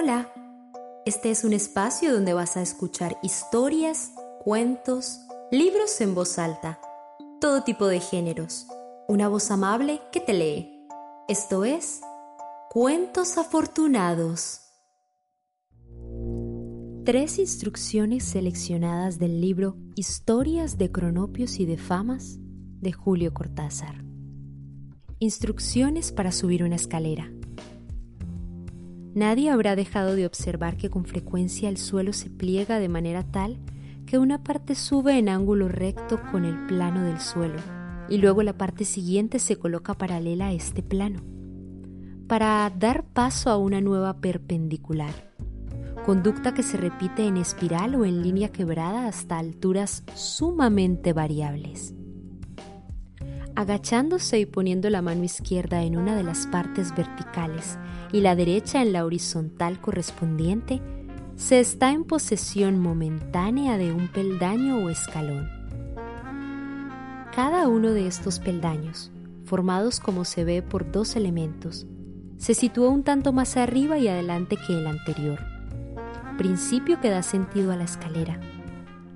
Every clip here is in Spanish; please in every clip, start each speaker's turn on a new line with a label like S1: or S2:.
S1: Hola, este es un espacio donde vas a escuchar historias, cuentos, libros en voz alta, todo tipo de géneros, una voz amable que te lee. Esto es Cuentos Afortunados. Tres instrucciones seleccionadas del libro Historias de Cronopios y de Famas de Julio Cortázar. Instrucciones para subir una escalera. Nadie habrá dejado de observar que con frecuencia el suelo se pliega de manera tal que una parte sube en ángulo recto con el plano del suelo y luego la parte siguiente se coloca paralela a este plano para dar paso a una nueva perpendicular, conducta que se repite en espiral o en línea quebrada hasta alturas sumamente variables. Agachándose y poniendo la mano izquierda en una de las partes verticales y la derecha en la horizontal correspondiente, se está en posesión momentánea de un peldaño o escalón. Cada uno de estos peldaños, formados como se ve por dos elementos, se sitúa un tanto más arriba y adelante que el anterior, principio que da sentido a la escalera,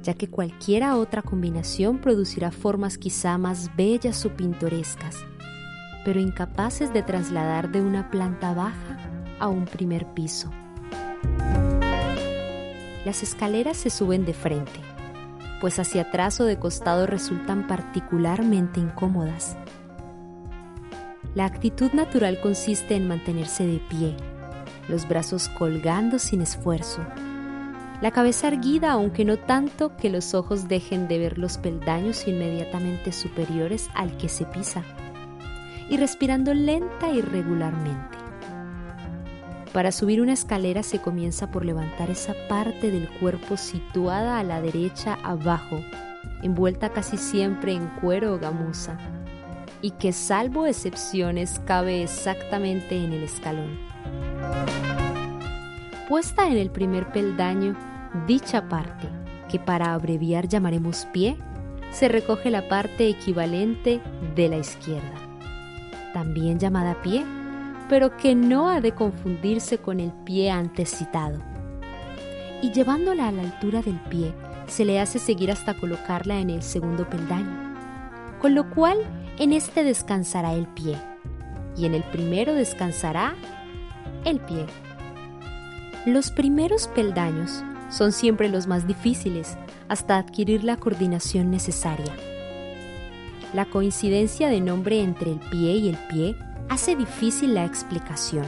S1: ya que cualquiera otra combinación producirá formas quizá más bellas o pintorescas, pero incapaces de trasladar de una planta baja a un primer piso. Las escaleras se suben de frente, pues hacia atrás o de costado resultan particularmente incómodas. La actitud natural consiste en mantenerse de pie, los brazos colgando sin esfuerzo, la cabeza erguida aunque no tanto que los ojos dejen de ver los peldaños inmediatamente superiores al que se pisa y respirando lenta y regularmente. Para subir una escalera se comienza por levantar esa parte del cuerpo situada a la derecha abajo, envuelta casi siempre en cuero o gamuza, y que salvo excepciones cabe exactamente en el escalón. Puesta en el primer peldaño, dicha parte, que para abreviar llamaremos pie, se recoge la parte equivalente de la izquierda también llamada pie, pero que no ha de confundirse con el pie antes citado. Y llevándola a la altura del pie, se le hace seguir hasta colocarla en el segundo peldaño, con lo cual en este descansará el pie, y en el primero descansará el pie. Los primeros peldaños son siempre los más difíciles hasta adquirir la coordinación necesaria. La coincidencia de nombre entre el pie y el pie hace difícil la explicación.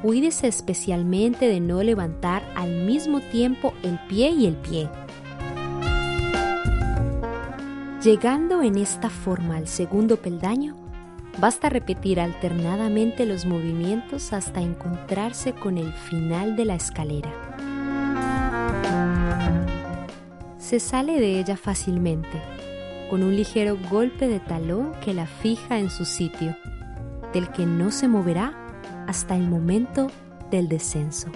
S1: Cuídese especialmente de no levantar al mismo tiempo el pie y el pie. Llegando en esta forma al segundo peldaño, basta repetir alternadamente los movimientos hasta encontrarse con el final de la escalera. Se sale de ella fácilmente con un ligero golpe de talón que la fija en su sitio, del que no se moverá hasta el momento del descenso.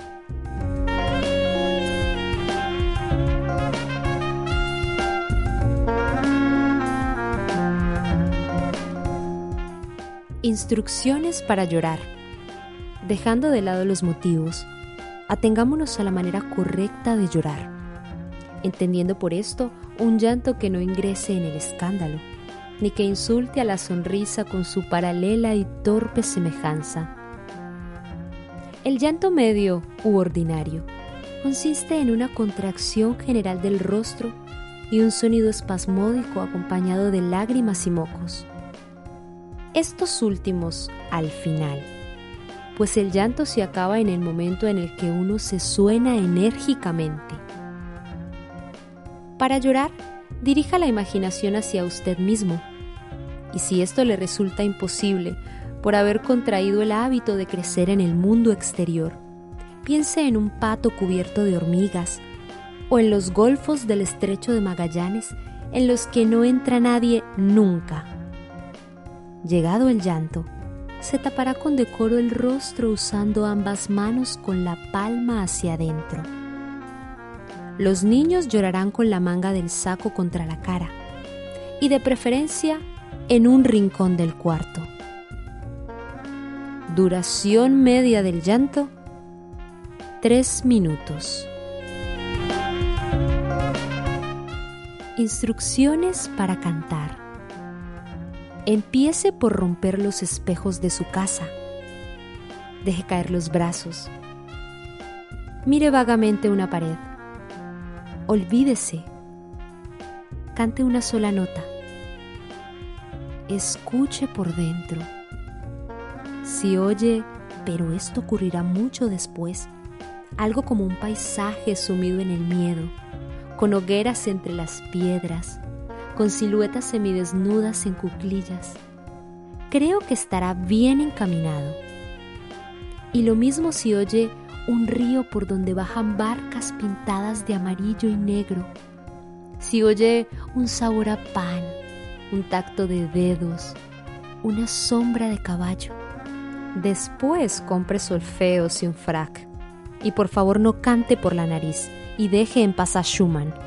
S1: Instrucciones para llorar. Dejando de lado los motivos, atengámonos a la manera correcta de llorar entendiendo por esto un llanto que no ingrese en el escándalo, ni que insulte a la sonrisa con su paralela y torpe semejanza. El llanto medio u ordinario consiste en una contracción general del rostro y un sonido espasmódico acompañado de lágrimas y mocos. Estos últimos al final, pues el llanto se acaba en el momento en el que uno se suena enérgicamente para llorar dirija la imaginación hacia usted mismo. Y si esto le resulta imposible por haber contraído el hábito de crecer en el mundo exterior, piense en un pato cubierto de hormigas o en los golfos del estrecho de Magallanes en los que no entra nadie nunca. Llegado el llanto, se tapará con decoro el rostro usando ambas manos con la palma hacia adentro. Los niños llorarán con la manga del saco contra la cara y de preferencia en un rincón del cuarto. Duración media del llanto, tres minutos. Instrucciones para cantar. Empiece por romper los espejos de su casa. Deje caer los brazos. Mire vagamente una pared. Olvídese. Cante una sola nota. Escuche por dentro. Si oye, pero esto ocurrirá mucho después, algo como un paisaje sumido en el miedo, con hogueras entre las piedras, con siluetas semidesnudas en cuclillas. Creo que estará bien encaminado. Y lo mismo si oye un río por donde bajan barcas pintadas de amarillo y negro. Si oye un sabor a pan, un tacto de dedos, una sombra de caballo. Después compre solfeos y un frac. Y por favor no cante por la nariz y deje en paz a Schumann